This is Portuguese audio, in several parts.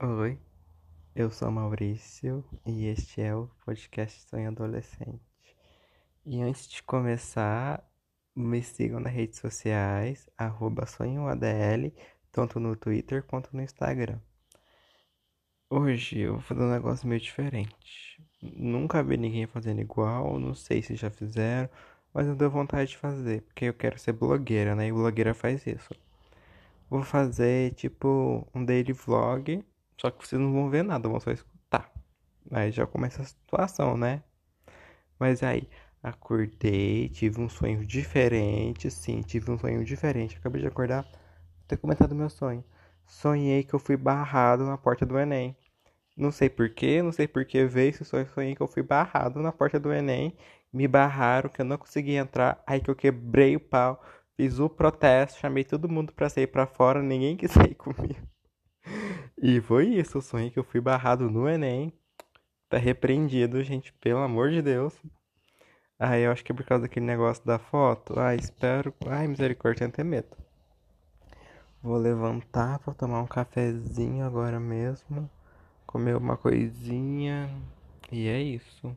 Oi, eu sou Maurício e este é o podcast Sonho Adolescente. E antes de começar, me sigam nas redes sociais, arroba sonhoadl, tanto no Twitter quanto no Instagram. Hoje eu vou fazer um negócio meio diferente. Nunca vi ninguém fazendo igual, não sei se já fizeram, mas eu deu vontade de fazer, porque eu quero ser blogueira, né? E blogueira faz isso. Vou fazer tipo um daily vlog só que vocês não vão ver nada, vão só escutar. Aí já começa a situação, né? Mas aí, acordei, tive um sonho diferente, sim, tive um sonho diferente. Acabei de acordar, vou ter comentado meu sonho. Sonhei que eu fui barrado na porta do Enem. Não sei porquê, não sei porquê veio esse sonho. Sonhei que eu fui barrado na porta do Enem. Me barraram, que eu não consegui entrar. Aí que eu quebrei o pau, fiz o protesto, chamei todo mundo pra sair pra fora, ninguém quis sair comigo. E foi isso, o sonho que eu fui barrado no Enem. Tá repreendido, gente, pelo amor de Deus. Aí eu acho que é por causa daquele negócio da foto. Ai, espero. Ai, misericórdia, tenho até medo. Vou levantar pra tomar um cafezinho agora mesmo. Comer uma coisinha. E é isso.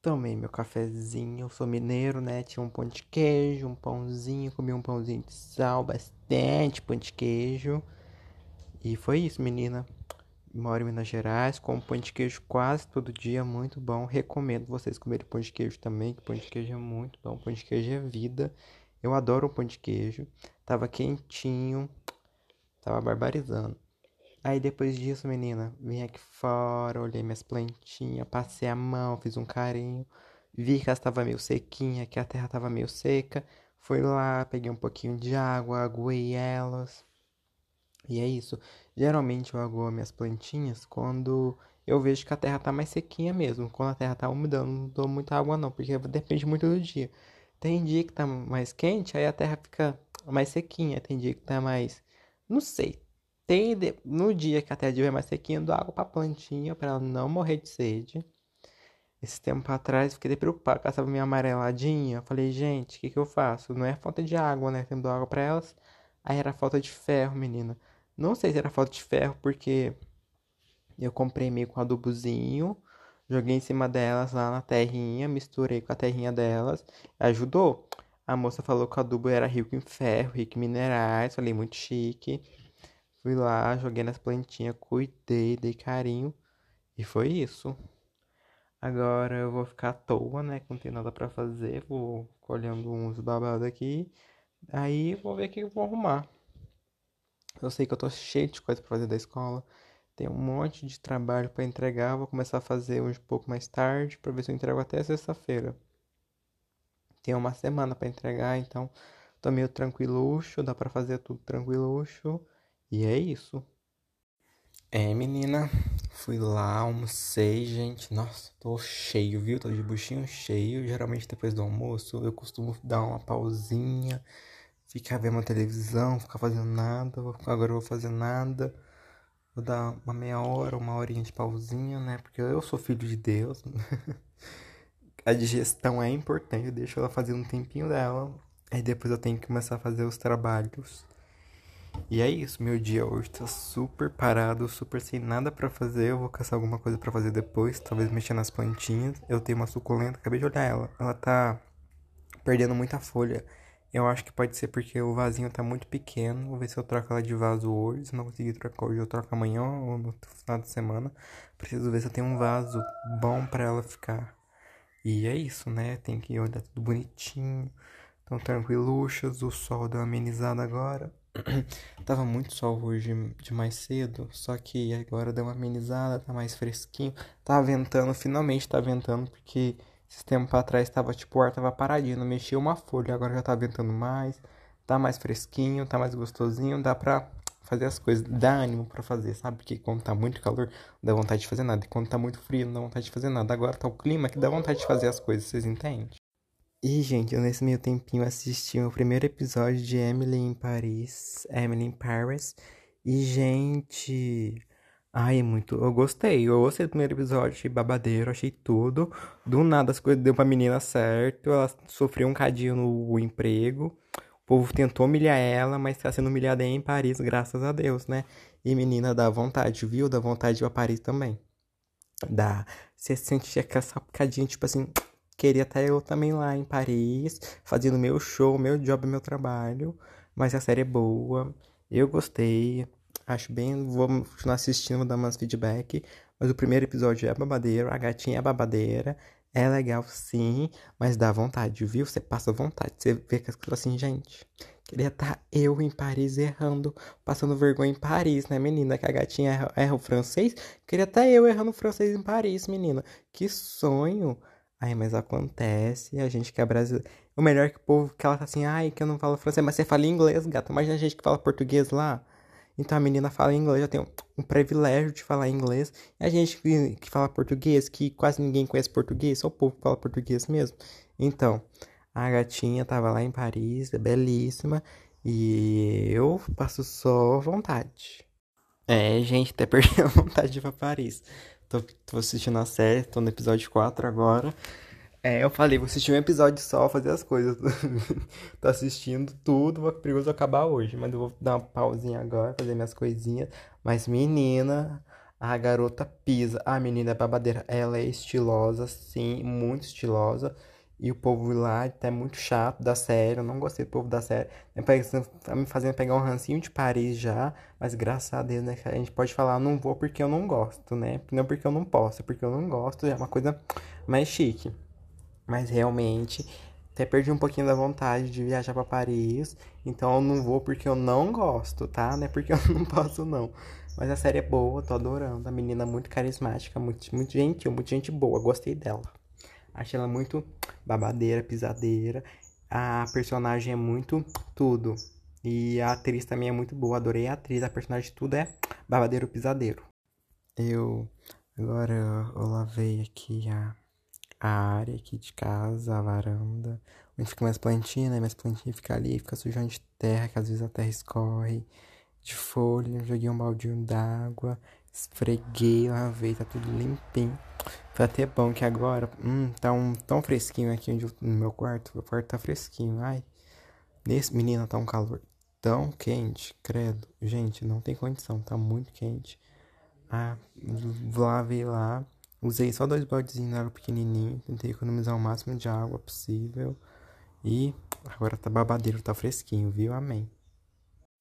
Tomei meu cafezinho. Eu sou mineiro, né? Tinha um pão de queijo, um pãozinho. Comi um pãozinho de sal, bastante pão de queijo. E foi isso, menina. Moro em Minas Gerais, como pão de queijo quase todo dia, muito bom. Recomendo vocês comerem pão de queijo também, que pão de queijo é muito bom. Pão de queijo é vida. Eu adoro o pão de queijo. Tava quentinho, tava barbarizando. Aí depois disso, menina, vim aqui fora, olhei minhas plantinhas, passei a mão, fiz um carinho. Vi que elas estavam meio sequinha, que a terra tava meio seca. Fui lá, peguei um pouquinho de água, aguei elas. E é isso. Geralmente eu aguo minhas plantinhas quando eu vejo que a terra tá mais sequinha mesmo. Quando a terra tá úmida, eu não dou muita água não, porque depende muito do dia. Tem dia que tá mais quente, aí a terra fica mais sequinha. Tem dia que tá mais. Não sei. Tem de... No dia que a terra estiver mais sequinha, eu dou água pra plantinha para ela não morrer de sede. Esse tempo atrás, fiquei preocupado com essa minha amareladinha. Eu falei, gente, o que, que eu faço? Não é falta de água, né? Dou água pra elas. Aí era falta de ferro, menina. Não sei se era falta de ferro, porque eu comprei meio com adubozinho, joguei em cima delas lá na terrinha, misturei com a terrinha delas, ajudou. A moça falou que o adubo era rico em ferro, rico em minerais, falei muito chique. Fui lá, joguei nas plantinhas, cuidei, dei carinho e foi isso. Agora eu vou ficar à toa, né? Que não tem nada pra fazer. Vou colhendo uns babados aqui. Aí vou ver o que eu vou arrumar. Eu sei que eu tô cheio de coisa para fazer da escola. Tem um monte de trabalho para entregar. Vou começar a fazer hoje um pouco mais tarde para ver se eu entrego até sexta-feira. Tem uma semana para entregar, então tô meio tranquiluxo, dá para fazer tudo tranquiluxo. E é isso. É, menina, fui lá, almocei, gente. Nossa, tô cheio, viu? Tô de buchinho cheio. Geralmente depois do almoço eu costumo dar uma pausinha ficar vendo televisão, ficar fazendo nada. Agora eu vou fazer nada. Vou dar uma meia hora, uma horinha de pausinha, né? Porque eu sou filho de Deus. a digestão é importante, eu deixo ela fazer um tempinho dela. Aí depois eu tenho que começar a fazer os trabalhos. E é isso, meu dia hoje tá super parado, super sem nada para fazer. Eu vou caçar alguma coisa para fazer depois, talvez mexer nas plantinhas. Eu tenho uma suculenta, acabei de olhar ela. Ela tá perdendo muita folha. Eu acho que pode ser porque o vasinho tá muito pequeno. Vou ver se eu troco ela de vaso hoje. Se não conseguir trocar hoje, eu troco amanhã ou no final de semana. Preciso ver se eu tenho um vaso bom para ela ficar. E é isso, né? Tem que olhar tudo bonitinho. Então, tranquiluxas. O sol deu uma amenizada agora. Tava muito sol hoje de mais cedo. Só que agora deu uma amenizada, tá mais fresquinho. Tá ventando, finalmente tá ventando, porque esse tempo pra trás tava tipo, o ar tava paradinho, não mexia uma folha, agora já tá ventando mais, tá mais fresquinho, tá mais gostosinho, dá pra fazer as coisas, dá ânimo pra fazer, sabe? Porque quando tá muito calor, não dá vontade de fazer nada, e quando tá muito frio, não dá vontade de fazer nada. Agora tá o clima que dá vontade de fazer as coisas, vocês entendem? E, gente, eu nesse meio tempinho assisti o primeiro episódio de Emily em Paris, Emily in Paris, e, gente, Ai, é muito. Eu gostei. Eu gostei do primeiro episódio, achei babadeiro, achei tudo. Do nada as coisas deu pra menina certo. Ela sofreu um cadinho no emprego. O povo tentou humilhar ela, mas tá sendo humilhada em Paris, graças a Deus, né? E menina, dá vontade, viu? Dá vontade de ir Paris também. Dá. Você sente aquela sapicadinha, tipo assim, queria estar eu também lá em Paris, fazendo meu show, meu job, meu trabalho. Mas a série é boa. Eu gostei. Acho bem. Vou continuar assistindo, vou dar umas feedback. Mas o primeiro episódio é babadeiro, a gatinha é babadeira. É legal sim, mas dá vontade, viu? Você passa vontade. Você vê que as coisas assim, gente. Queria estar tá eu em Paris errando, passando vergonha em Paris, né, menina? Que a gatinha erra, erra o francês. Queria estar tá eu errando o francês em Paris, menina. Que sonho. Ai, mas acontece, a gente que é brasileiro. O melhor é que o povo que ela tá assim, ai, que eu não falo francês, mas você fala inglês, gata. Imagina a gente que fala português lá. Então a menina fala inglês, já tem um, um privilégio de falar inglês. E a gente que, que, fala português, que quase ninguém conhece português, só o povo fala português mesmo. Então, a gatinha tava lá em Paris, é belíssima. E eu passo só vontade. É, gente, até perdi a vontade de ir pra Paris. Tô, tô assistindo a série, tô no episódio 4 agora. É, eu falei, vou assistir um episódio só, fazer as coisas. Tô assistindo tudo, perigoso acabar hoje. Mas eu vou dar uma pausinha agora, fazer minhas coisinhas. Mas menina, a garota pisa. A menina é babadeira. Ela é estilosa, sim, muito estilosa. E o povo lá é muito chato da série. Eu não gostei do povo da série. Tá me fazendo pegar um rancinho de Paris já. Mas graças a Deus, né? A gente pode falar, não vou porque eu não gosto, né? Não porque eu não posso, é porque eu não gosto. É uma coisa mais chique. Mas realmente, até perdi um pouquinho da vontade de viajar para Paris. Então eu não vou porque eu não gosto, tá? Não é porque eu não posso, não. Mas a série é boa, tô adorando. A menina é muito carismática, muito, muito gentil, muito gente boa. Gostei dela. Achei ela muito babadeira, pisadeira. A personagem é muito tudo. E a atriz também é muito boa. Adorei a atriz. A personagem de tudo é babadeiro, pisadeiro. Eu agora eu lavei aqui a a área aqui de casa, a varanda, onde fica minhas plantinhas, né? Minhas plantinhas ficam ali, fica sujando de terra, que às vezes a terra escorre, de folha, joguei um baldinho d'água, esfreguei, lavei, tá tudo limpinho. Foi até bom que agora, hum, tá um, tão fresquinho aqui onde, no meu quarto, meu quarto tá fresquinho, ai. Nesse, menina, tá um calor tão quente, credo. Gente, não tem condição, tá muito quente. Ah, lavei lá, Usei só dois baldezinhos de água pequenininho, tentei economizar o máximo de água possível. E agora tá babadeiro, tá fresquinho, viu? Amém.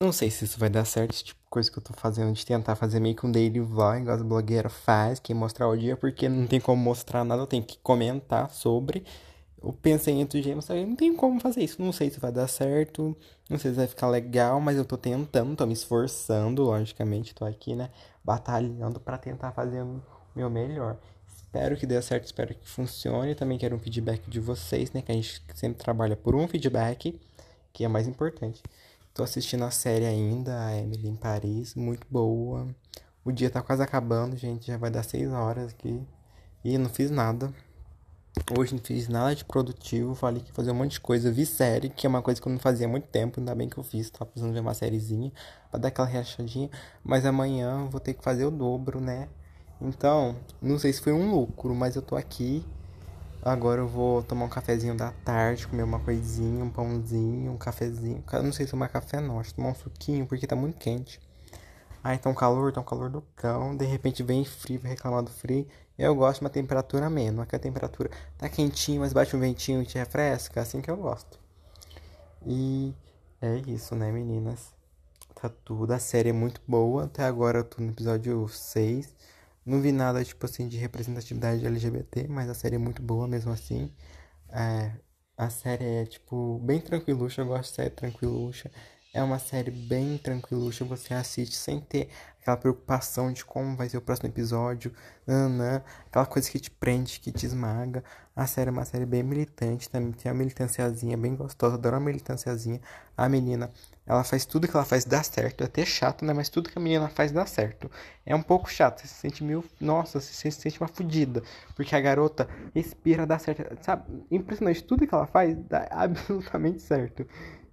Não sei se isso vai dar certo, tipo coisa que eu tô fazendo, de tentar fazer meio que um daily vlog, igual as blogueiras faz, que mostrar o dia, porque não tem como mostrar nada, eu tenho que comentar sobre o pensamento de mas não tem como fazer isso, não sei se vai dar certo, não sei se vai ficar legal, mas eu tô tentando, tô me esforçando, logicamente, tô aqui, né, batalhando para tentar fazer meu melhor. Espero que dê certo, espero que funcione. Também quero um feedback de vocês, né? Que a gente sempre trabalha por um feedback, que é mais importante. Tô assistindo a série ainda, a Emily em Paris, muito boa. O dia tá quase acabando, gente, já vai dar 6 horas aqui. E não fiz nada. Hoje não fiz nada de produtivo, falei que ia fazer um monte de coisa. Vi série, que é uma coisa que eu não fazia há muito tempo, ainda bem que eu fiz. Tava precisando ver uma sériezinha pra dar aquela relaxadinha. Mas amanhã vou ter que fazer o dobro, né? Então, não sei se foi um lucro, mas eu tô aqui. Agora eu vou tomar um cafezinho da tarde, comer uma coisinha, um pãozinho, um cafezinho. Não sei se tomar café não, acho que tomar um suquinho, porque tá muito quente. Ai, tá um calor, tá um calor do cão. De repente vem frio, vem reclamar do frio. Eu gosto de uma temperatura menos. Aqui a temperatura tá quentinho, mas bate um ventinho e te refresca. Assim que eu gosto. E é isso, né, meninas? Tá tudo. A série é muito boa. Até agora eu tô no episódio 6. Não vi nada, tipo assim, de representatividade LGBT, mas a série é muito boa mesmo assim. É, a série é, tipo, bem tranquiluxa, eu gosto de série tranquiluxa. É uma série bem tranquiluxa, você assiste sem ter aquela preocupação de como vai ser o próximo episódio, nanã, aquela coisa que te prende, que te esmaga. A série é uma série bem militante, também tem uma militanciazinha bem gostosa, adoro uma militanciazinha. A menina, ela faz tudo que ela faz dar certo, é até chato, né? Mas tudo que a menina faz dá certo. É um pouco chato, você se sente meio, nossa, você se sente uma fodida, porque a garota respira, dá certo, sabe? Impressionante, tudo que ela faz dá absolutamente certo.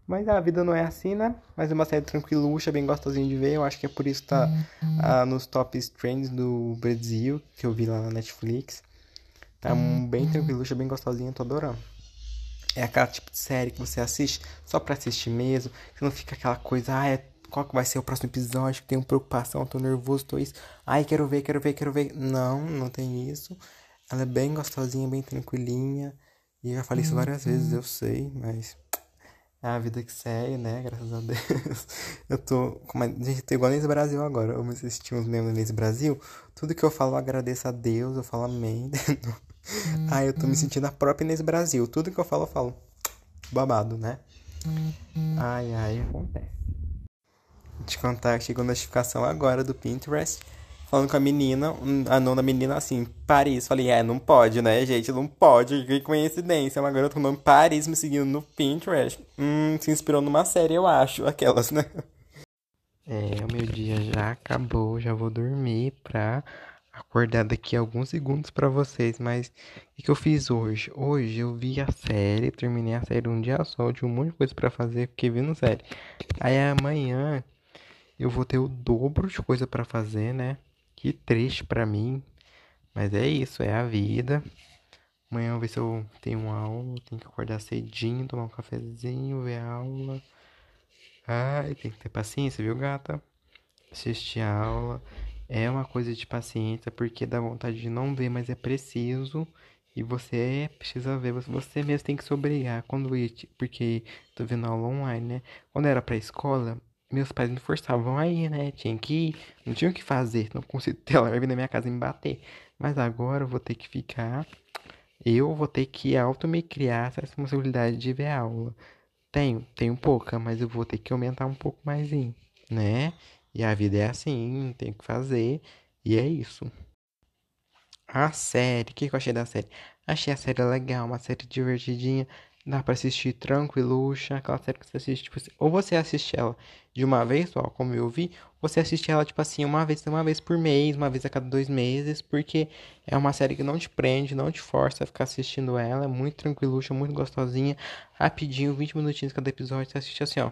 Mas a vida não é assim, né? Mas é uma série tranquiluxa, bem gostosinha de ver. Eu acho que é por isso que tá uh, nos top trends do Brasil, que eu vi lá na Netflix. Tá um, bem tranquiluxa, bem gostosinha, tô adorando. É aquela tipo de série que você assiste só pra assistir mesmo. Que não fica aquela coisa, ah, é qual que vai ser o próximo episódio, tenho preocupação, tô nervoso, tô isso. Ai, quero ver, quero ver, quero ver. Não, não tem isso. Ela é bem gostosinha, bem tranquilinha. E eu já falei isso várias vezes, eu sei, mas é a vida que segue, né? Graças a Deus. Eu tô. Como a gente tá igual nesse Brasil agora. Eu me assisti uns membros nesse Brasil. Tudo que eu falo, eu agradeço a Deus, eu falo amém. Aí eu tô me sentindo a própria nesse Brasil. Tudo que eu falo, eu falo. Babado, né? Ai, ai, acontece. Vou te contar que chegou notificação agora do Pinterest falando com a menina, a nona menina assim, Paris. Falei, é, não pode, né, gente? Não pode, que coincidência. Uma garota com o nome Paris me seguindo no Pinterest. Hum, se inspirou numa série, eu acho, aquelas, né? É, o meu dia já acabou, já vou dormir pra acordar daqui a alguns segundos para vocês, mas o que, que, eu fiz hoje? Hoje eu vi a série, terminei a série um dia só, tinha um monte de coisa para fazer, fiquei vendo série. Aí amanhã eu vou ter o dobro de coisa para fazer, né? Que triste para mim. Mas é isso, é a vida. Amanhã eu vou ver se eu tenho aula. Tenho que acordar cedinho, tomar um cafezinho, ver a aula. Ai, tem que ter paciência, viu, gata? Assistir a aula. É uma coisa de paciência, porque dá vontade de não ver, mas é preciso. E você precisa ver, você mesmo tem que se obrigar. Quando eu, porque tô vendo aula online, né? Quando era pra escola, meus pais me forçavam aí, né? Tinha que ir, não tinha o que fazer, não consigo ter ela vir na minha casa e me bater. Mas agora eu vou ter que ficar, eu vou ter que auto me criar essa responsabilidade de ver a aula. Tenho, tenho pouca, mas eu vou ter que aumentar um pouco mais, né? E a vida é assim, tem que fazer, e é isso. A série, o que, que eu achei da série? Achei a série legal, uma série divertidinha. Dá pra assistir tranquiluxa, aquela série que você assiste, tipo assim, ou você assiste ela de uma vez só, como eu vi, ou você assiste ela, tipo assim, uma vez, uma vez por mês, uma vez a cada dois meses, porque é uma série que não te prende, não te força a ficar assistindo ela, é muito tranquiluxa, muito gostosinha, rapidinho, 20 minutinhos cada episódio, você assiste assim, ó,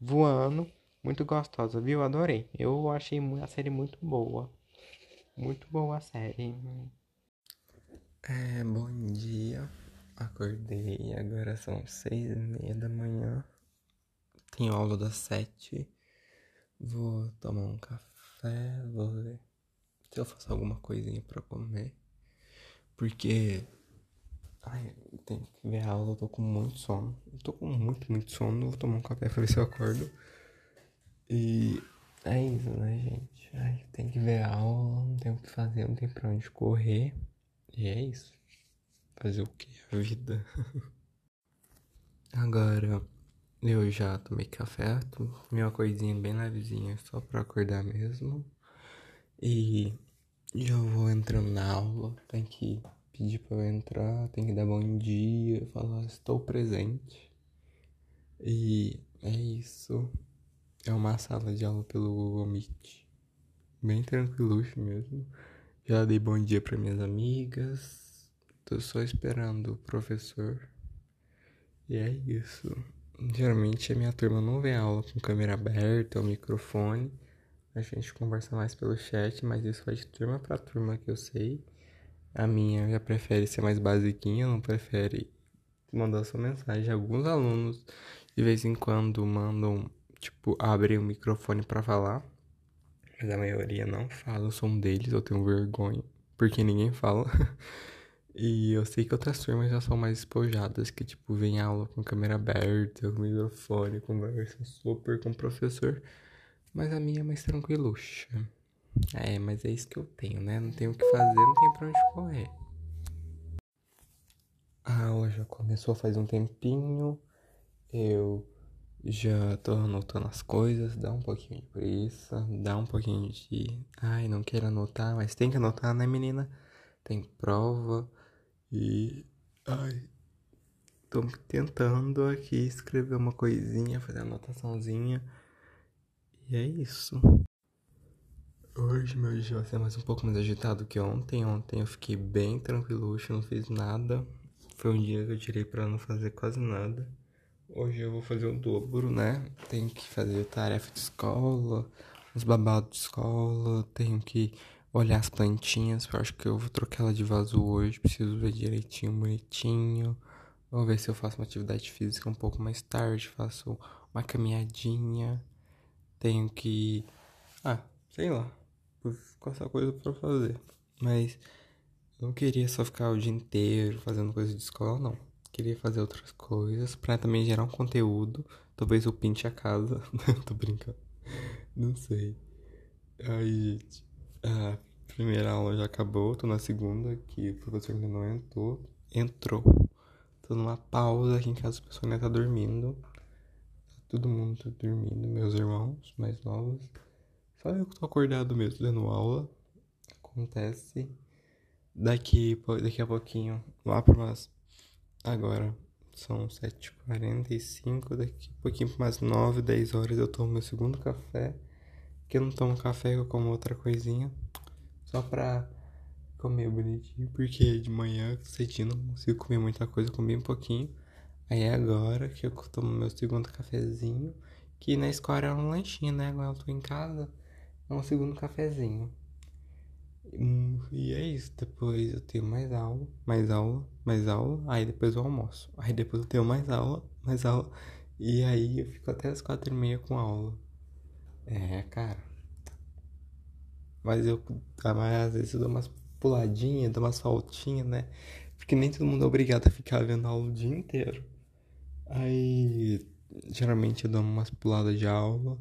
voando, muito gostosa, viu? Adorei. Eu achei a série muito boa. Muito boa a série. É, bom dia. Acordei, agora são seis e meia da manhã. Tenho aula das sete. Vou tomar um café, vou ver se eu faço alguma coisinha pra comer. Porque. Ai, tem que ver a aula, eu tô com muito sono. Eu tô com muito, muito sono. Vou tomar um café pra ver se eu acordo. E é isso, né, gente? Ai, tem que ver a aula, não tem o que fazer, não tem pra onde correr. E é isso. Fazer o que? A vida. Agora, eu já tomei café, tomei uma coisinha bem levezinha só pra acordar mesmo. E já vou entrando na aula. Tem que pedir pra eu entrar, tem que dar bom dia, falar estou presente. E é isso. É uma sala de aula pelo Google Meet. Bem tranquilo mesmo. Já dei bom dia para minhas amigas. Tô só esperando o professor. E é isso. Geralmente a minha turma não vê aula com câmera aberta ou microfone. A gente conversa mais pelo chat, mas isso vai de turma para turma que eu sei. A minha já prefere ser mais basiquinha, não prefere mandar sua mensagem. Alguns alunos de vez em quando mandam, tipo, abrem o microfone para falar. Mas a maioria não fala, eu sou um deles, eu tenho vergonha, porque ninguém fala. E eu sei que outras turmas já são mais espojadas, que tipo, vem aula com câmera aberta, com microfone, conversa super com o professor. Mas a minha é mais tranquiluxa. É, mas é isso que eu tenho, né? Não tenho o que fazer, não tenho pra onde correr. A aula já começou faz um tempinho. Eu já tô anotando as coisas, dá um pouquinho de preguiça, dá um pouquinho de. Ai, não quero anotar, mas tem que anotar, né, menina? Tem prova. E. Ai. Tô tentando aqui escrever uma coisinha, fazer anotaçãozinha. E é isso. Hoje meu dia vai ser mais um pouco mais agitado que ontem. Ontem eu fiquei bem tranquilo, hoje não fiz nada. Foi um dia que eu tirei pra não fazer quase nada. Hoje eu vou fazer o dobro, né? Tenho que fazer tarefa de escola, uns babados de escola, tenho que olhar as plantinhas. Eu acho que eu vou trocar ela de vaso hoje. Preciso ver direitinho, bonitinho. Vou ver se eu faço uma atividade física um pouco mais tarde. Faço uma caminhadinha. tenho que. Ah, sei lá. Com essa coisa pra fazer. Mas eu não queria só ficar o dia inteiro fazendo coisa de escola, não. Queria fazer outras coisas pra também gerar um conteúdo. Talvez eu pinte a casa. Tô brincando. Não sei. Aí, gente. A primeira aula já acabou. Tô na segunda, que o professor ainda não entrou. Entrou. Tô numa pausa aqui em casa, o pessoal ainda tá dormindo. Todo mundo tá dormindo, meus irmãos mais novos. Só eu que tô acordado mesmo, dando aula. Acontece. Daqui, daqui a pouquinho, lá por umas. Agora são 7h45. Daqui a pouquinho, umas 9, 10 horas, eu tomo meu segundo café. Que eu não tomo café, eu como outra coisinha. Só pra comer bonitinho. Porque de manhã, cedinho, não consigo comer muita coisa, comi um pouquinho. Aí é agora que eu tomo meu segundo cafezinho. Que na escola era um lanchinho, né? Agora eu tô em casa. É um segundo cafezinho. E é isso. Depois eu tenho mais aula, mais aula, mais aula. Aí depois eu almoço. Aí depois eu tenho mais aula, mais aula. E aí eu fico até as quatro e meia com aula. É, cara. Mas eu, mas às vezes eu dou umas puladinhas, dou umas faltinhas, né? Porque nem todo mundo é obrigado a ficar vendo aula o dia inteiro. Aí, geralmente eu dou umas puladas de aula.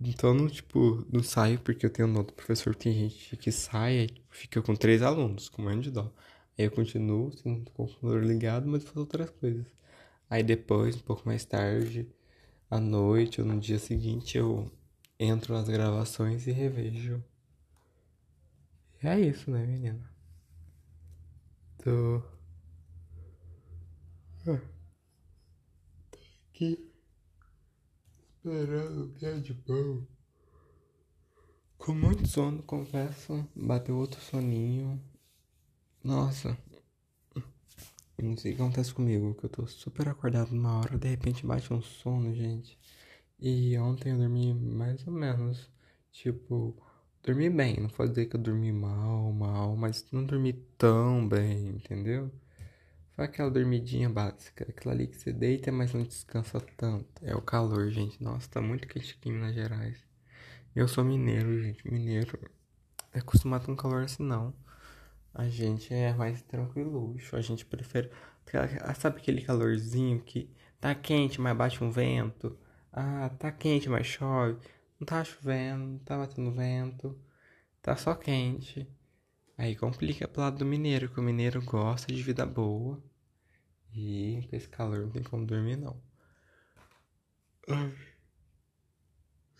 Então, não, tipo, não saio porque eu tenho nota do professor. Tem gente que sai e fica com três alunos, com um de dó. Aí eu continuo, com o computador ligado, mas faço outras coisas. Aí depois, um pouco mais tarde, à noite ou no dia seguinte, eu entro nas gravações e revejo. E é isso, né, menina? Tô. Aqui esperando o que é de bom. Com muito sono, confesso. Bateu outro soninho. Nossa. Não sei o que acontece comigo, que eu tô super acordado uma hora, de repente bate um sono, gente. E ontem eu dormi mais ou menos. Tipo, dormi bem. Não pode dizer que eu dormi mal, mal, mas não dormi tão bem, entendeu? Foi aquela dormidinha básica, aquela ali que você deita, mas não descansa tanto. É o calor, gente. Nossa, tá muito quente aqui em Minas Gerais. Eu sou mineiro, gente. Mineiro é acostumado com calor assim, não. A gente é mais tranquilo. A gente prefere. Sabe aquele calorzinho que tá quente, mas bate um vento? Ah, tá quente, mas chove. Não tá chovendo, não tá batendo vento. Tá só quente. Aí complica pro lado do mineiro, que o mineiro gosta de vida boa. E com esse calor não tem como dormir não.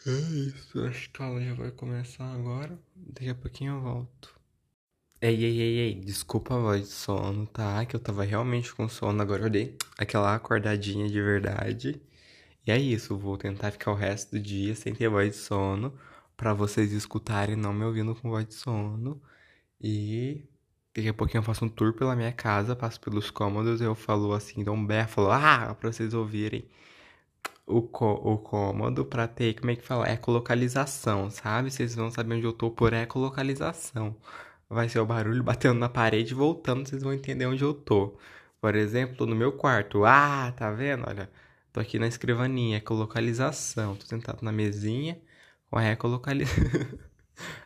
É isso, acho que a aula já vai começar agora. Daqui a pouquinho eu volto. Ei, ei, ei, ei, desculpa a voz de sono, tá? Que eu tava realmente com sono, agora eu dei aquela acordadinha de verdade. E é isso, vou tentar ficar o resto do dia sem ter voz de sono, para vocês escutarem não me ouvindo com voz de sono. E daqui a pouquinho eu faço um tour pela minha casa, passo pelos cômodos, eu falo assim, dou um berro, falo, ah, pra vocês ouvirem o, o cômodo pra ter, como é que fala? Ecolocalização, sabe? Vocês vão saber onde eu tô por ecolocalização. Vai ser o barulho batendo na parede e voltando, vocês vão entender onde eu tô. Por exemplo, no meu quarto. Ah, tá vendo? Olha, tô aqui na escrivaninha, ecolocalização. Tô sentado na mesinha com a ecolocalização.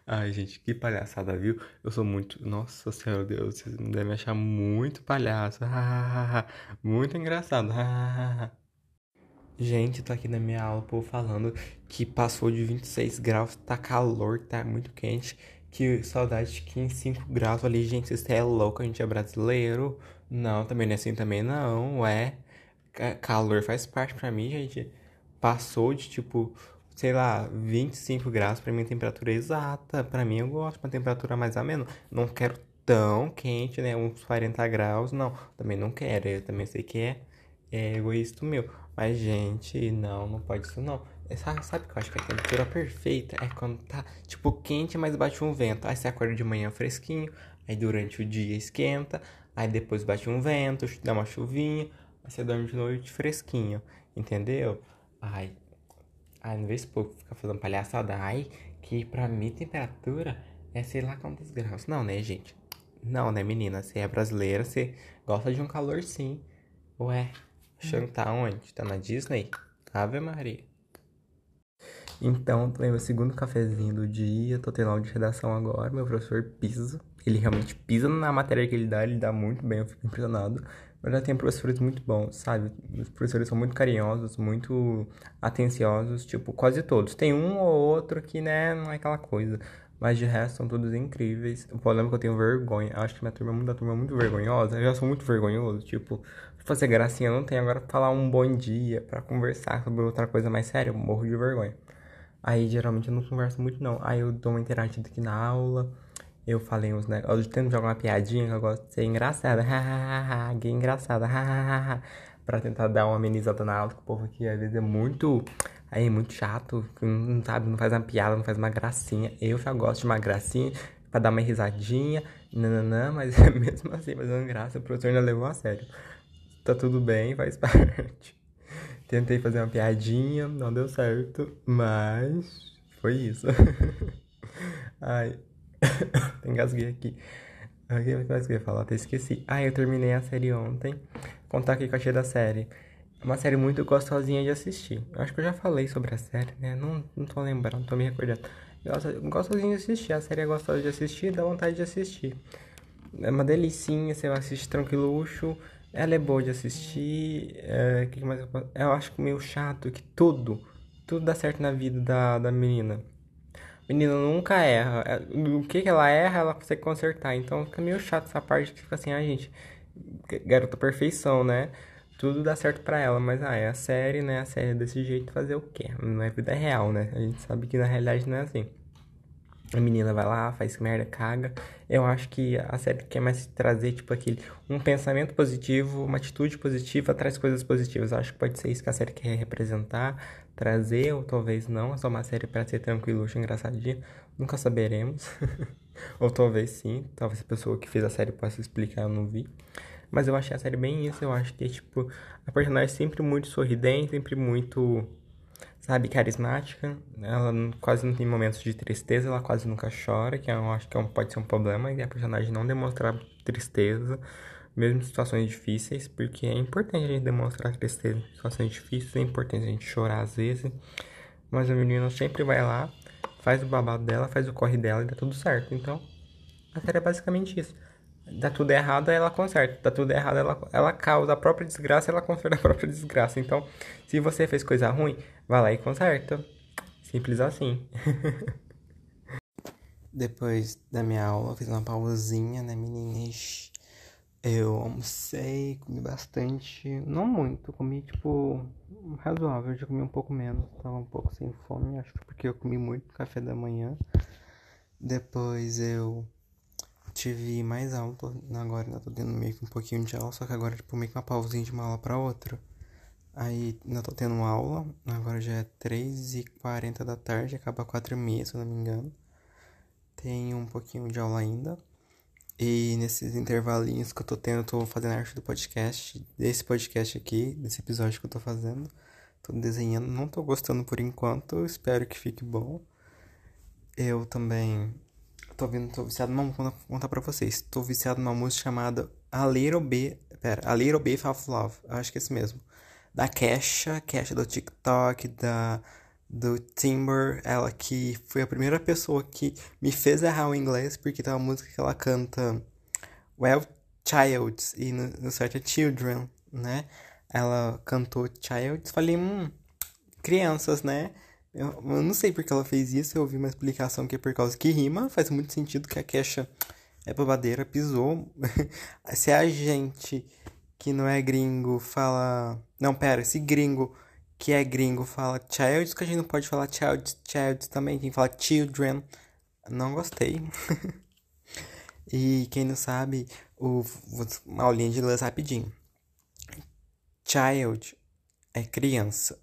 Ai, gente, que palhaçada, viu? Eu sou muito. Nossa senhora, Deus, vocês devem achar muito palhaço. muito engraçado. gente, tô aqui na minha aula, povo falando que passou de 26 graus, tá calor, tá muito quente. Que saudade de 15, 5 graus ali, gente. Você é louco, a gente é brasileiro. Não, também não é assim também, não. É. Calor faz parte pra mim, gente. Passou de tipo sei lá, 25 graus para mim a temperatura é exata. Para mim eu gosto de uma temperatura mais amena. Não quero tão quente, né? Uns 40 graus, não. Também não quero. Eu também sei que é, é egoísta meu. Mas, gente, não, não pode isso não. É, sabe, sabe que eu acho que a temperatura perfeita é quando tá, tipo, quente, mas bate um vento. Aí você acorda de manhã fresquinho, aí durante o dia esquenta, aí depois bate um vento, dá uma chuvinha, aí você dorme de noite fresquinho, entendeu? Ai, Ai, não vejo pouco ficar fazendo palhaçada. Ai, que pra mim temperatura é sei lá quantos graus. Não, né, gente? Não, né, menina? Você é brasileira, você gosta de um calor sim. Ué, achando que tá onde? Tá na Disney? Ave Maria. Então, tomei meu segundo cafezinho do dia, tô tendo aula de redação agora, meu professor pisa. Ele realmente pisa na matéria que ele dá, ele dá muito bem, eu fico impressionado. Mas já tem professores muito bons, sabe? Os professores são muito carinhosos, muito atenciosos, tipo, quase todos. Tem um ou outro que, né, não é aquela coisa. Mas de resto são todos incríveis. O problema é que eu tenho vergonha. Acho que minha turma é muito, turma é muito vergonhosa. Eu já sou muito vergonhoso, tipo, fazer gracinha não tem. Agora falar um bom dia para conversar sobre outra coisa mais séria, eu morro de vergonha. Aí geralmente eu não converso muito não. Aí eu dou uma interativa aqui na aula. Eu falei uns negócios. Eu tento jogar uma piadinha que eu gosto de ser engraçada. Hahaha, que engraçada. Hahaha. pra tentar dar uma amenizada na aula, que o povo aqui às vezes é muito. Aí muito chato, não sabe, não faz uma piada, não faz uma gracinha. Eu já gosto de uma gracinha pra dar uma risadinha, nananã, mas mesmo assim, fazendo graça, o professor ainda levou a sério. Tá tudo bem, faz parte. Tentei fazer uma piadinha, não deu certo, mas foi isso. Ai, engasguei aqui. O que mais que eu ia falar? Até esqueci. Ah, eu terminei a série ontem. Contar aqui com a da série. É uma série muito gostosinha de assistir. Eu acho que eu já falei sobre a série, né? Não, não tô lembrando, tô me recordando. Gostosinho de assistir. A série é gostosa de assistir, dá vontade de assistir. É uma delicinha, você assiste tranquiluxo. Ela é boa de assistir. É, que mais eu, eu acho que meio chato que tudo, tudo dá certo na vida da, da menina. Menina nunca erra. É, o que, que ela erra, ela consegue consertar. Então fica meio chato essa parte que fica assim, ah, gente, garota perfeição, né? Tudo dá certo pra ela, mas ah, é a série, né? A série é desse jeito fazer o quê? Não é vida real, né? A gente sabe que na realidade não é assim. A menina vai lá, faz merda, caga. Eu acho que a série quer mais trazer, tipo, aquele... Um pensamento positivo, uma atitude positiva, traz coisas positivas. Eu acho que pode ser isso que a série quer representar, trazer, ou talvez não. É só uma série para ser tranquilo, engraçadinha. Nunca saberemos. ou talvez sim. Talvez a pessoa que fez a série possa explicar, eu não vi. Mas eu achei a série bem isso. Eu acho que, tipo, a personagem é sempre muito sorridente, sempre muito sabe, carismática. Ela quase não tem momentos de tristeza, ela quase nunca chora, que eu acho que é um, pode ser um problema, e a personagem não demonstrar tristeza, mesmo em situações difíceis, porque é importante a gente demonstrar tristeza em situações difíceis, é importante a gente chorar às vezes, mas a menina sempre vai lá, faz o babado dela, faz o corre dela e dá tudo certo. Então, a série é basicamente isso dá tudo errado, ela conserta. Dá tudo errado, ela, ela causa a própria desgraça, ela conserta a própria desgraça. Então, se você fez coisa ruim, vai lá e conserta. Simples assim. Depois da minha aula, fiz uma pausinha, né, meninas? Eu almocei, comi bastante. Não muito, comi tipo razoável, já comi um pouco menos. Tava um pouco sem fome, acho que porque eu comi muito café da manhã. Depois eu tive mais aula, agora ainda tô tendo meio que um pouquinho de aula, só que agora tipo meio que uma pausinha de uma aula pra outra. Aí ainda tô tendo aula, agora já é 3h40 da tarde, acaba 4h30, se eu não me engano. Tenho um pouquinho de aula ainda. E nesses intervalinhos que eu tô tendo, eu tô fazendo arte do podcast, desse podcast aqui, desse episódio que eu tô fazendo. Tô desenhando, não tô gostando por enquanto, espero que fique bom. Eu também tô vendo, tô viciado numa, vou contar pra vocês. Tô viciado numa música chamada A Little Bit, pera, A Little Bit of Love, acho que é esse mesmo. Da Kesha, Kesha do TikTok, da do Timber, ela que foi a primeira pessoa que me fez errar o inglês, porque tem uma música que ela canta Well Child, e no, no certo é Children, né? Ela cantou Child, falei, hum, crianças, né? Eu, eu, não sei porque ela fez isso, eu ouvi uma explicação que é por causa que rima, faz muito sentido que a queixa é babadeira, pisou. se a gente que não é gringo fala. Não, pera, se gringo que é gringo fala child, que a gente não pode falar child, child também, quem fala children, não gostei. e quem não sabe, o, uma aulinha de inglês rapidinho. Child é criança.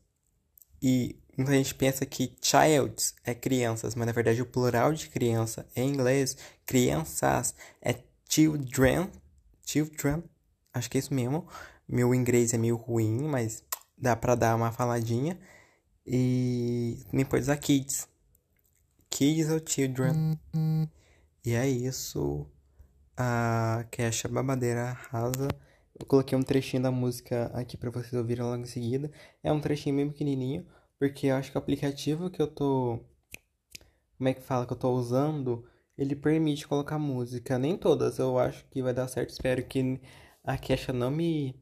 E Muita gente pensa que child é crianças, mas na verdade o plural de criança em inglês, crianças, é children. Children, acho que é isso mesmo. Meu inglês é meio ruim, mas dá pra dar uma faladinha. E pode usar kids. Kids ou children. E é isso. A Kesha Babadeira arrasa. Eu coloquei um trechinho da música aqui para vocês ouvirem logo em seguida. É um trechinho bem pequenininho Porque eu acho que o aplicativo que eu tô. Como é que fala que eu tô usando? Ele permite colocar música. Nem todas, eu acho que vai dar certo. Espero que a Kesha não me.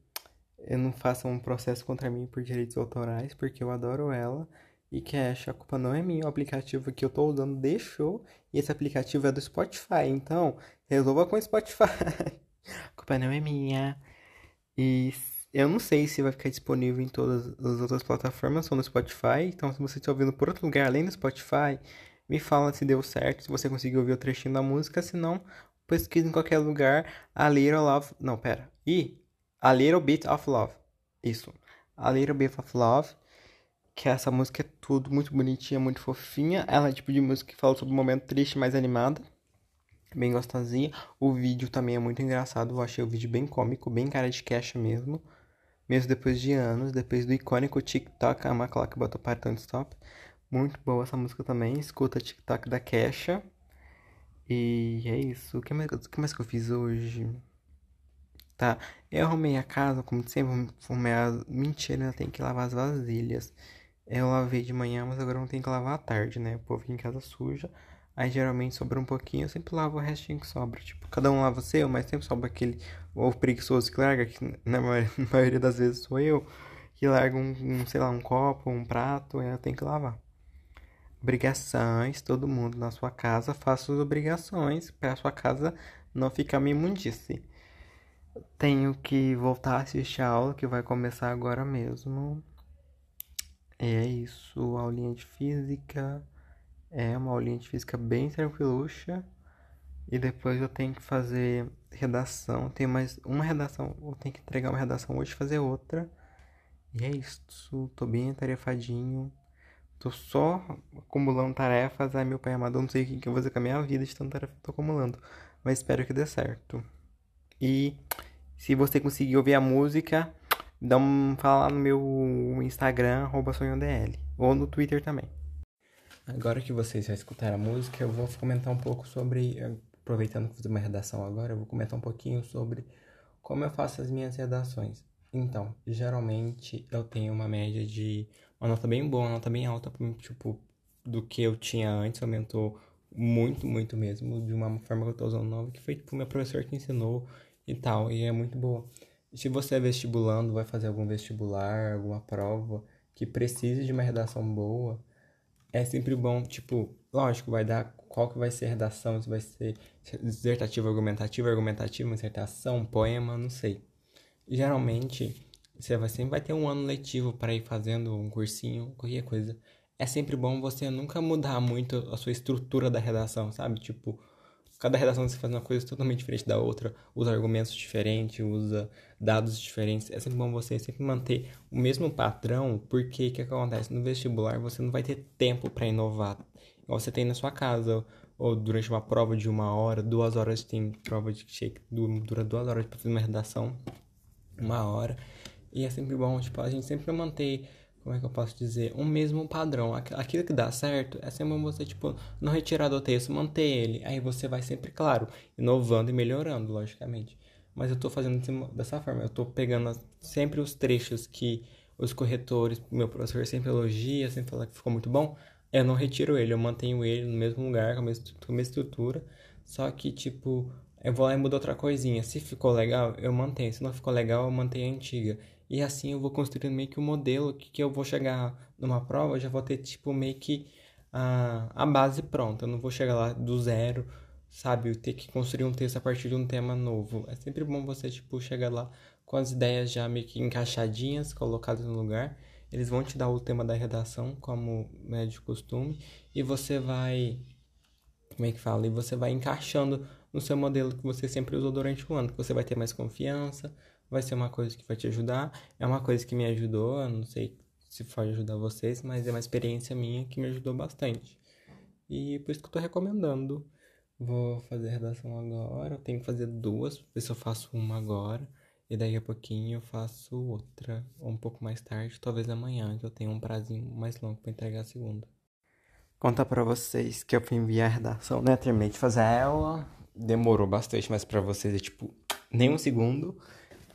Eu não faça um processo contra mim por direitos autorais, porque eu adoro ela. E Kesha, a culpa não é minha, o aplicativo que eu tô usando deixou. E esse aplicativo é do Spotify. Então, resolva com o Spotify. a culpa não é minha. E eu não sei se vai ficar disponível em todas as outras plataformas ou no Spotify. Então, se você está ouvindo por outro lugar além do Spotify, me fala se deu certo, se você conseguiu ouvir o trechinho da música. Se não, pesquisa em qualquer lugar. A Little Love. Não, pera. E A Little Bit of Love. Isso. A Little Bit of Love. Que essa música é tudo muito bonitinha, muito fofinha. Ela é tipo de música que fala sobre um momento triste, mais animada bem gostosinha. O vídeo também é muito engraçado. Eu achei o vídeo bem cômico, bem cara de cash mesmo. Mesmo depois de anos, depois do icônico TikTok, a McClock botou para Don't Stop. Muito boa essa música também. Escuta TikTok da Kesha. E é isso. O que mais, o que mais que eu fiz hoje? Tá, eu arrumei a casa, como sempre, arrumei as... Mentira, ainda tem que lavar as vasilhas. Eu lavei de manhã, mas agora não tem que lavar à tarde, né? O povo aqui em casa suja. Aí geralmente sobra um pouquinho, eu sempre lavo o restinho que sobra. Tipo, cada um lava o seu, mas sempre sobra aquele ou preguiçoso que larga, que na maioria, das vezes sou eu, que larga um, um, sei lá, um copo, um prato, eu tenho que lavar. Obrigações, todo mundo na sua casa faça as obrigações para sua casa não ficar uma imundice. Tenho que voltar a assistir a aula que vai começar agora mesmo. É isso, aulinha de física. É uma aulinha de física bem tranquiluxa. E depois eu tenho que fazer redação. Tem mais uma redação. Eu tenho que entregar uma redação hoje e fazer outra. E é isso. Tô bem atarefadinho. Tô só acumulando tarefas. Ai, meu pai amado, eu não sei o que eu vou fazer com a minha vida de tanta tarefa que eu tô acumulando. Mas espero que dê certo. E se você conseguir ouvir a música, dá um fala lá no meu Instagram, sonhodl. Ou no Twitter também. Agora que vocês já escutaram a música, eu vou comentar um pouco sobre. Aproveitando que fiz uma redação agora, eu vou comentar um pouquinho sobre como eu faço as minhas redações. Então, geralmente eu tenho uma média de uma nota bem boa, uma nota bem alta, tipo, do que eu tinha antes, aumentou muito, muito mesmo, de uma forma que eu tô usando nova, que foi tipo meu professor que ensinou e tal, e é muito boa. Se você é vestibulando, vai fazer algum vestibular, alguma prova que precise de uma redação boa, é sempre bom, tipo, lógico, vai dar qual que vai ser a redação, se vai ser dissertativa, argumentativa, argumentativa, dissertação, poema, não sei. Geralmente, você vai sempre vai ter um ano letivo para ir fazendo um cursinho, qualquer coisa. É sempre bom você nunca mudar muito a sua estrutura da redação, sabe? Tipo, cada redação você faz uma coisa totalmente diferente da outra, usa argumentos diferentes, usa dados diferentes. É sempre bom você sempre manter o mesmo padrão, porque o que, acontece? No vestibular você não vai ter tempo para inovar, você tem na sua casa, ou durante uma prova de uma hora, duas horas tem prova de que dura duas horas para fazer uma redação, uma hora. E é sempre bom, tipo, a gente sempre manter como é que eu posso dizer, um mesmo padrão. Aquilo que dá certo é sempre você, tipo, não retirar do texto, manter ele. Aí você vai sempre, claro, inovando e melhorando, logicamente. Mas eu tô fazendo dessa forma, eu tô pegando sempre os trechos que os corretores, meu professor sempre elogia, sempre fala que ficou muito bom. Eu não retiro ele, eu mantenho ele no mesmo lugar, com a mesma, com a mesma estrutura. Só que, tipo, eu vou lá e mudo outra coisinha. Se ficou legal, eu mantenho. Se não ficou legal, eu mantenho a antiga. E assim eu vou construindo meio que o um modelo que, que eu vou chegar numa prova, eu já vou ter tipo meio que a, a base pronta. Eu não vou chegar lá do zero, sabe? ter que construir um texto a partir de um tema novo. É sempre bom você tipo chegar lá com as ideias já meio que encaixadinhas, colocadas no lugar. Eles vão te dar o tema da redação, como é de costume, e você vai como é que fala? E você vai encaixando no seu modelo que você sempre usou durante o ano, que você vai ter mais confiança, vai ser uma coisa que vai te ajudar. É uma coisa que me ajudou, eu não sei se pode ajudar vocês, mas é uma experiência minha que me ajudou bastante. E por isso que eu tô recomendando. Vou fazer redação agora, eu tenho que fazer duas, ver se eu faço uma agora. E daí a pouquinho eu faço outra, ou um pouco mais tarde, talvez amanhã, que eu tenho um prazinho mais longo para entregar a segunda. Contar para vocês que eu fui enviar a redação, né? Terminei de fazer ela, demorou bastante, mas para vocês é tipo nem um segundo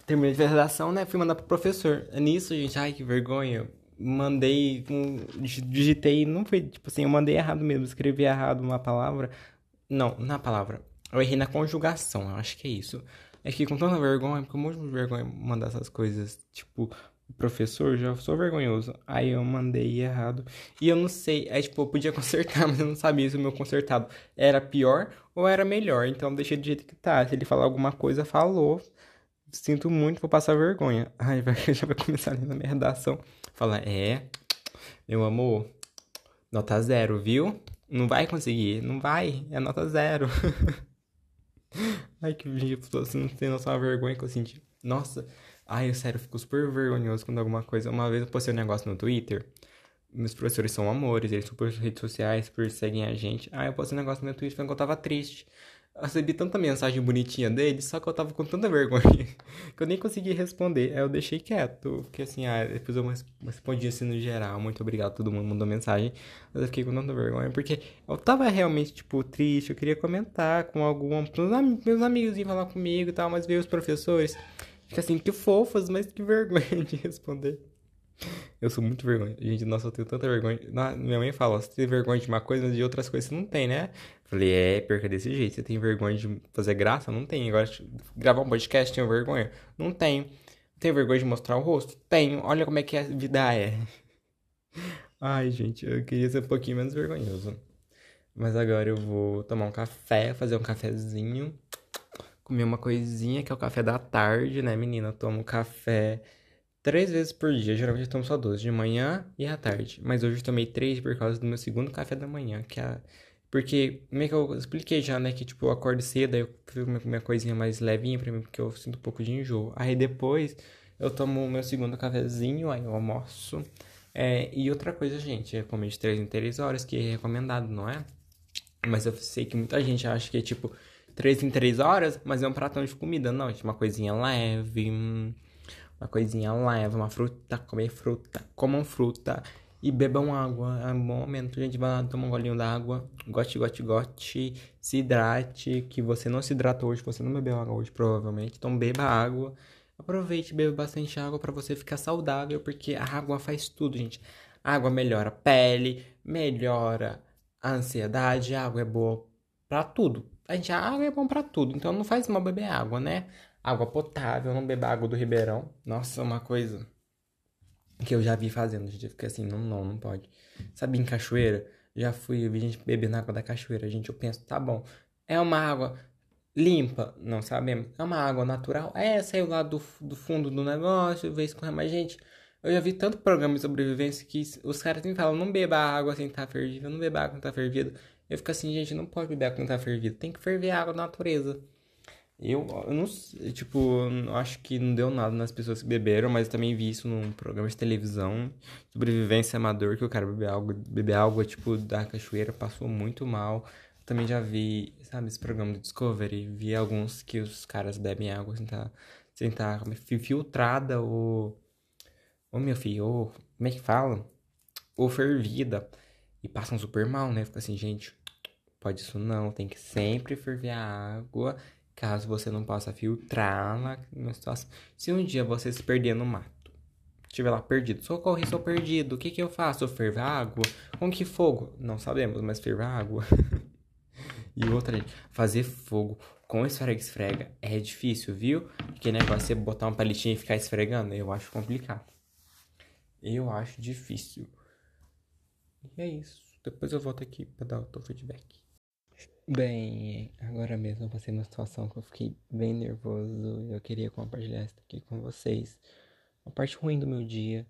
terminei de redação, né? Fui mandar pro professor. É nisso, gente, ai que vergonha. mandei, digitei, não foi, tipo assim, eu mandei errado mesmo, escrevi errado uma palavra. Não, na palavra. Eu errei na conjugação, eu acho que é isso. É que com tanta vergonha, porque eu morro de vergonha mandar essas coisas, tipo, professor, já sou vergonhoso. Aí eu mandei errado. E eu não sei, aí tipo, eu podia consertar, mas eu não sabia se o meu consertado era pior ou era melhor. Então deixei do jeito que tá. Se ele falar alguma coisa, falou. Sinto muito, vou passar vergonha. Ai, vai, já vai começar ali na minha redação. Fala, é, meu amor, nota zero, viu? Não vai conseguir, não vai, é nota zero. Ai, que ridículo, você não tem noção da vergonha que eu senti. Nossa, ai, sério, eu fico super vergonhoso quando alguma coisa. Uma vez eu postei um negócio no Twitter. Meus professores são amores, eles são por redes sociais, por seguem a gente. Ai, eu postei um negócio no meu Twitter falando que eu tava triste recebi tanta mensagem bonitinha dele, só que eu tava com tanta vergonha que eu nem consegui responder. Aí eu deixei quieto. Fiquei assim, ah, depois eu respondi assim no geral. Muito obrigado, todo mundo mandou mensagem. Mas eu fiquei com tanta vergonha porque eu tava realmente, tipo, triste. Eu queria comentar com algum. Meus amigos iam falar comigo e tal, mas veio os professores. Fica assim, que fofas, mas que vergonha de responder. Eu sou muito vergonha. Gente, nossa, eu tenho tanta vergonha. Minha mãe fala, você tem vergonha de uma coisa, mas de outras coisas você não tem, né? Falei, é, perca desse jeito. Você tem vergonha de fazer graça? Não tem. Agora, gravar um podcast, tenho vergonha? Não tenho. Tenho vergonha de mostrar o rosto? Tenho. Olha como é que a vida é. Ai, gente, eu queria ser um pouquinho menos vergonhoso. Mas agora eu vou tomar um café, fazer um cafezinho, comer uma coisinha, que é o café da tarde, né, menina? Eu tomo café três vezes por dia. Geralmente eu tomo só duas, de manhã e à tarde. Mas hoje eu tomei três por causa do meu segundo café da manhã, que é. Porque, é que eu expliquei já, né? Que tipo, eu acordo cedo, aí eu fico com minha coisinha mais levinha pra mim, porque eu sinto um pouco de enjoo. Aí depois eu tomo o meu segundo cafezinho, aí eu almoço. É, e outra coisa, gente, é comer de 3 em 3 horas, que é recomendado, não é? Mas eu sei que muita gente acha que é tipo 3 em 3 horas, mas é um pratão de comida. Não, é uma coisinha leve. Hum uma coisinha leve, uma fruta, comer fruta, comam fruta e bebam água. É um bom momento, gente. Vai lá tomar um golinho d'água. Gote, gote, gote. Se hidrate. Que você não se hidratou hoje, você não bebeu água hoje, provavelmente. Então beba água. Aproveite, beba bastante água para você ficar saudável, porque a água faz tudo, gente. A água melhora a pele, melhora a ansiedade, a água é boa para tudo. A gente, a água é bom para tudo, então não faz mal beber água, né? Água potável, não beba água do Ribeirão. Nossa, uma coisa que eu já vi fazendo, gente. Fica assim, não, não, não pode. Sabe, em cachoeira, já fui, eu vi gente bebendo água da cachoeira, gente. Eu penso, tá bom, é uma água limpa, não sabemos. É uma água natural. É, saiu lá do, do fundo do negócio, veio escorrer. Mas, gente, eu já vi tanto programa de sobrevivência que os caras sempre falam, não beba água sem estar tá fervida, não beba água estar tá fervida. Eu fico assim, gente, não pode beber água estar tá fervida. Tem que ferver a água da natureza. Eu, eu não tipo, acho que não deu nada nas pessoas que beberam, mas também vi isso num programa de televisão, sobrevivência amador, que o cara beber água, beber água, tipo, da cachoeira, passou muito mal. também já vi, sabe, esse programa do Discovery, vi alguns que os caras bebem água sem estar, tá, sem tá, filtrada ou, ou meu filho, ou, como é que fala? Ou fervida, e passam super mal, né? Fica assim, gente, pode isso não, tem que sempre ferver a água caso você não possa filtrar na situação. Se um dia você se perder no mato, estiver lá perdido, socorro, estou perdido, o que que eu faço? Eu fervo água? Com que fogo? Não sabemos, mas fervo água. e outra, fazer fogo com esfrega-esfrega é difícil, viu? Que negócio é botar um palitinho e ficar esfregando, eu acho complicado. Eu acho difícil. E é isso. Depois eu volto aqui para dar o teu feedback. Bem, agora mesmo eu passei uma situação que eu fiquei bem nervoso e eu queria compartilhar isso aqui com vocês. Uma parte ruim do meu dia,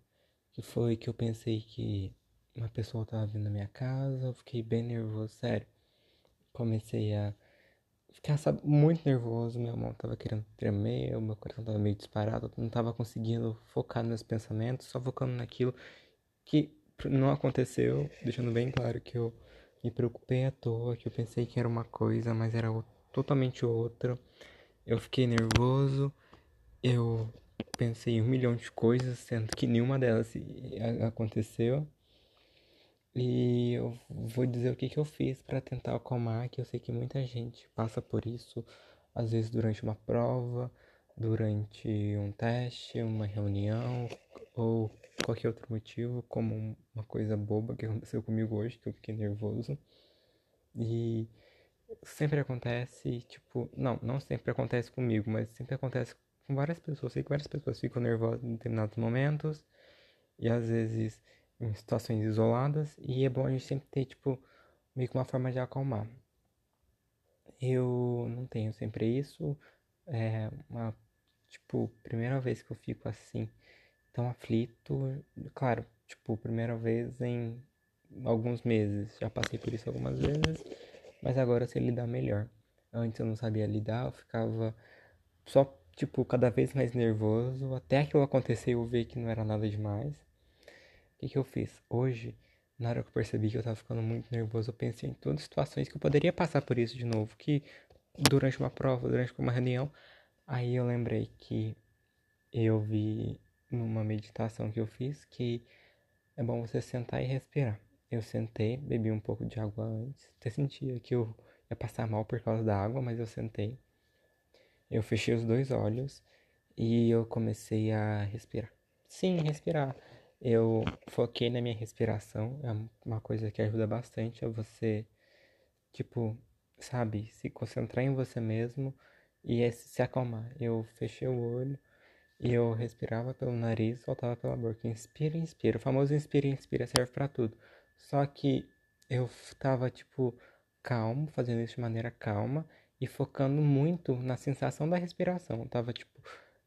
que foi que eu pensei que uma pessoa tava vindo na minha casa, eu fiquei bem nervoso, sério. Comecei a ficar sabe, muito nervoso, minha mão tava querendo tremer, o meu coração tava meio disparado, eu não tava conseguindo focar nos meus pensamentos, só focando naquilo que não aconteceu, deixando bem claro que eu me preocupei à toa, que eu pensei que era uma coisa, mas era totalmente outra. Eu fiquei nervoso, eu pensei em um milhão de coisas, sendo que nenhuma delas aconteceu. E eu vou dizer o que, que eu fiz para tentar acalmar, que eu sei que muita gente passa por isso, às vezes durante uma prova, durante um teste, uma reunião, ou qualquer outro motivo, como uma coisa boba que aconteceu comigo hoje, que eu fiquei nervoso. E sempre acontece, tipo, não, não sempre acontece comigo, mas sempre acontece com várias pessoas. Sei que várias pessoas ficam nervosas em determinados momentos e às vezes em situações isoladas, e é bom a gente sempre ter, tipo, meio que uma forma de acalmar. Eu não tenho sempre isso, é uma, tipo, primeira vez que eu fico assim, tão aflito, claro, tipo, primeira vez em alguns meses, já passei por isso algumas vezes, mas agora eu sei lidar melhor. Antes eu não sabia lidar, eu ficava só, tipo, cada vez mais nervoso, até aquilo acontecer eu vi que não era nada demais. O que, que eu fiz? Hoje, na hora que eu percebi que eu tava ficando muito nervoso, eu pensei em todas as situações que eu poderia passar por isso de novo, que durante uma prova, durante uma reunião, aí eu lembrei que eu vi numa meditação que eu fiz que é bom você sentar e respirar. Eu sentei, bebi um pouco de água antes, até sentia que eu ia passar mal por causa da água, mas eu sentei. Eu fechei os dois olhos e eu comecei a respirar. Sim, respirar. Eu foquei na minha respiração, é uma coisa que ajuda bastante a você, tipo, sabe, se concentrar em você mesmo e se acalmar. Eu fechei o olho e eu respirava pelo nariz, soltava pela boca. Inspira, inspira. O famoso inspira, inspira serve para tudo. Só que eu tava, tipo, calmo, fazendo isso de maneira calma e focando muito na sensação da respiração. Eu tava, tipo,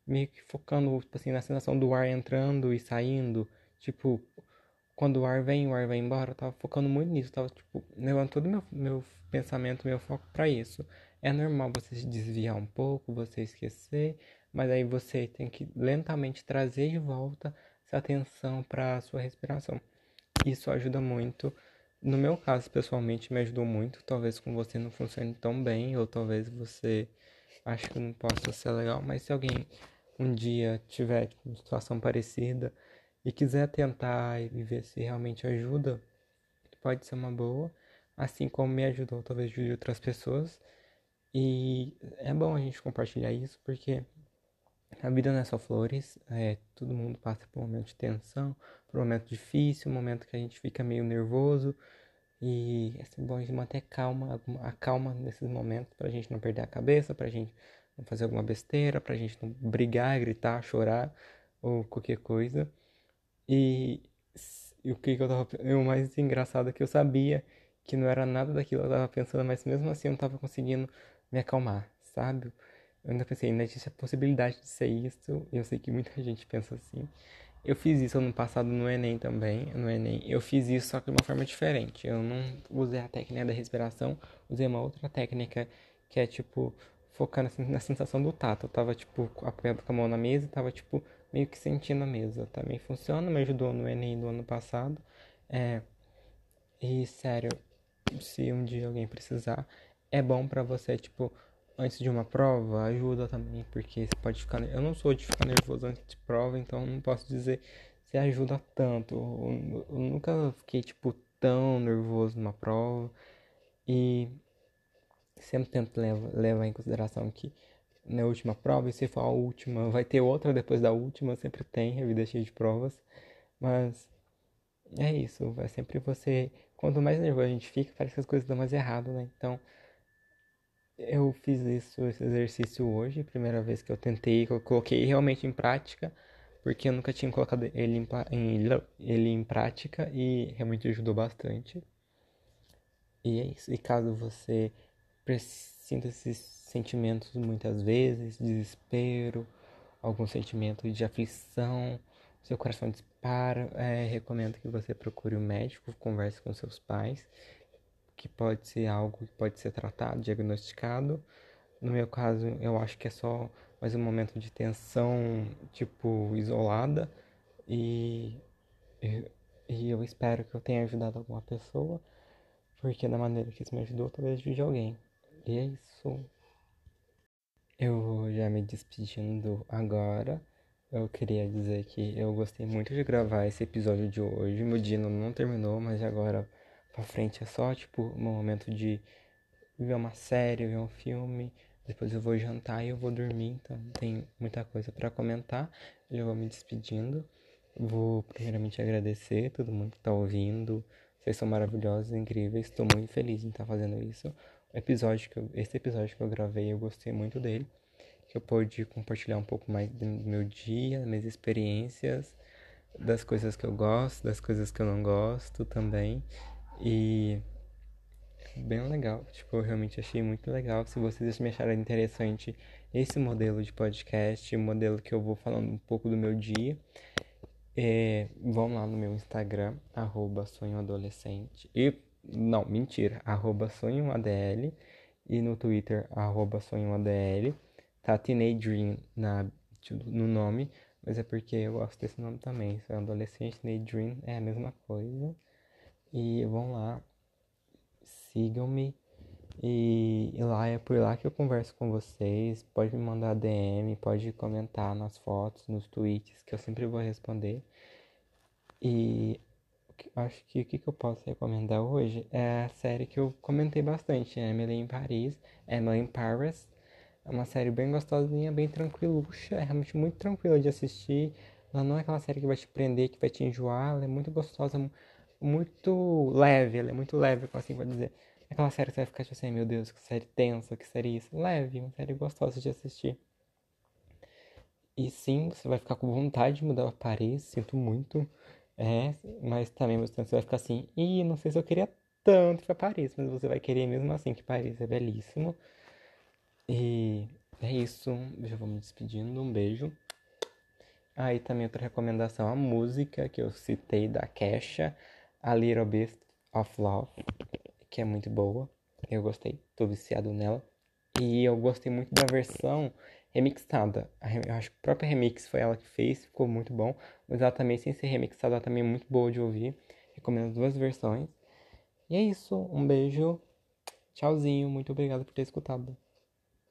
meio que focando, tipo assim, na sensação do ar entrando e saindo Tipo, quando o ar vem, o ar vai embora, eu tava focando muito nisso, eu tava, tipo, levando todo meu, meu pensamento, meu foco para isso. É normal você se desviar um pouco, você esquecer, mas aí você tem que lentamente trazer de volta essa atenção para sua respiração. Isso ajuda muito. No meu caso, pessoalmente, me ajudou muito. Talvez com você não funcione tão bem, ou talvez você ache que não possa ser legal, mas se alguém um dia tiver tipo, uma situação parecida, e quiser tentar e ver se realmente ajuda, pode ser uma boa. Assim como me ajudou, talvez ajude outras pessoas. E é bom a gente compartilhar isso porque a vida não é só flores, é, todo mundo passa por um momento de tensão, por um momento difícil, um momento que a gente fica meio nervoso. E é bom a gente manter calma, a calma nesses momentos, pra gente não perder a cabeça, pra gente não fazer alguma besteira, pra gente não brigar, gritar, chorar ou qualquer coisa. E, e o que, que eu tava. O mais engraçado é que eu sabia que não era nada daquilo que eu tava pensando, mas mesmo assim eu não tava conseguindo me acalmar, sabe? Eu ainda pensei, ainda existe a possibilidade de ser isso. Eu sei que muita gente pensa assim. Eu fiz isso ano passado no Enem também. No Enem eu fiz isso só que de uma forma diferente. Eu não usei a técnica da respiração, usei uma outra técnica que é tipo focar na, sensação do tato. Eu tava tipo apoiado com a mão na mesa tava tipo meio que sentindo a mesa. Também funciona, me ajudou no Enem do ano passado. É, e sério, se um dia alguém precisar, é bom para você, tipo, antes de uma prova, ajuda também, porque você pode ficar. Eu não sou de ficar nervoso antes de prova, então não posso dizer se ajuda tanto. Eu, eu nunca fiquei, tipo, tão nervoso numa prova. E sempre tento levar, levar em consideração que na última prova, e se for a última, vai ter outra depois da última, sempre tem, a vida é cheia de provas. Mas é isso, é sempre você. Quanto mais nervoso a gente fica, parece que as coisas dão mais errado, né? Então, eu fiz isso, esse exercício hoje, primeira vez que eu tentei, que eu coloquei realmente em prática, porque eu nunca tinha colocado ele em, em, ele em prática e realmente ajudou bastante. E é isso. E caso você sinta esses sentimentos muitas vezes, desespero, algum sentimento de aflição, seu coração dispara, é, recomendo que você procure um médico, converse com seus pais, que pode ser algo que pode ser tratado, diagnosticado. No meu caso, eu acho que é só mais um momento de tensão, tipo, isolada, e, e, eu espero que eu tenha ajudado alguma pessoa, porque da maneira que isso me ajudou, talvez ajude alguém. E é isso. Eu vou já me despedindo agora. Eu queria dizer que eu gostei muito de gravar esse episódio de hoje. Meu dia não terminou, mas agora pra frente é só tipo um momento de ver uma série, ver um filme. Depois eu vou jantar e eu vou dormir, então tem muita coisa para comentar. Eu vou me despedindo. Vou primeiramente agradecer todo mundo que está ouvindo. Vocês são maravilhosos, incríveis. Estou muito feliz em estar fazendo isso. O episódio que eu, esse episódio que eu gravei, eu gostei muito dele. Que eu pude compartilhar um pouco mais do meu dia, das minhas experiências, das coisas que eu gosto, das coisas que eu não gosto também. E bem legal. Tipo, eu realmente achei muito legal. Se vocês me interessante esse modelo de podcast, modelo que eu vou falando um pouco do meu dia, é, vão lá no meu Instagram, arroba sonhoadolescente. E, não, mentira, arroba sonhoadl. E no Twitter, arroba sonhoadl. Tá Teenage na, no nome, mas é porque eu gosto desse nome também. Sonho adolescente, Dream é a mesma coisa. E vão lá, sigam-me. E, e, lá é por lá que eu converso com vocês. Pode me mandar DM, pode comentar nas fotos, nos tweets, que eu sempre vou responder. E acho que o que, que eu posso recomendar hoje é a série que eu comentei bastante, né? Emily em Paris, Emily in Paris. É uma série bem gostosinha, bem tranquiluxa, é realmente muito tranquila de assistir. Ela não é aquela série que vai te prender, que vai te enjoar, ela é muito gostosa, muito leve, ela é muito leve, assim pode dizer. Aquela série que você vai ficar tipo assim, meu Deus, que série tensa, que série isso. Leve, uma série gostosa de assistir. E sim, você vai ficar com vontade de mudar para Paris, sinto muito. É, mas também você vai ficar assim, e não sei se eu queria tanto para Paris, mas você vai querer mesmo assim, que Paris é belíssimo. E é isso, já vou me despedindo, um beijo. Aí ah, também outra recomendação, a música que eu citei da Kesha, A Little Bit of Love que é muito boa. Eu gostei, tô viciado nela. E eu gostei muito da versão remixada. Eu acho que o próprio remix foi ela que fez, ficou muito bom. Mas ela também, sem ser remixada, ela também é muito boa de ouvir. Recomendo as duas versões. E é isso, um beijo. Tchauzinho, muito obrigado por ter escutado.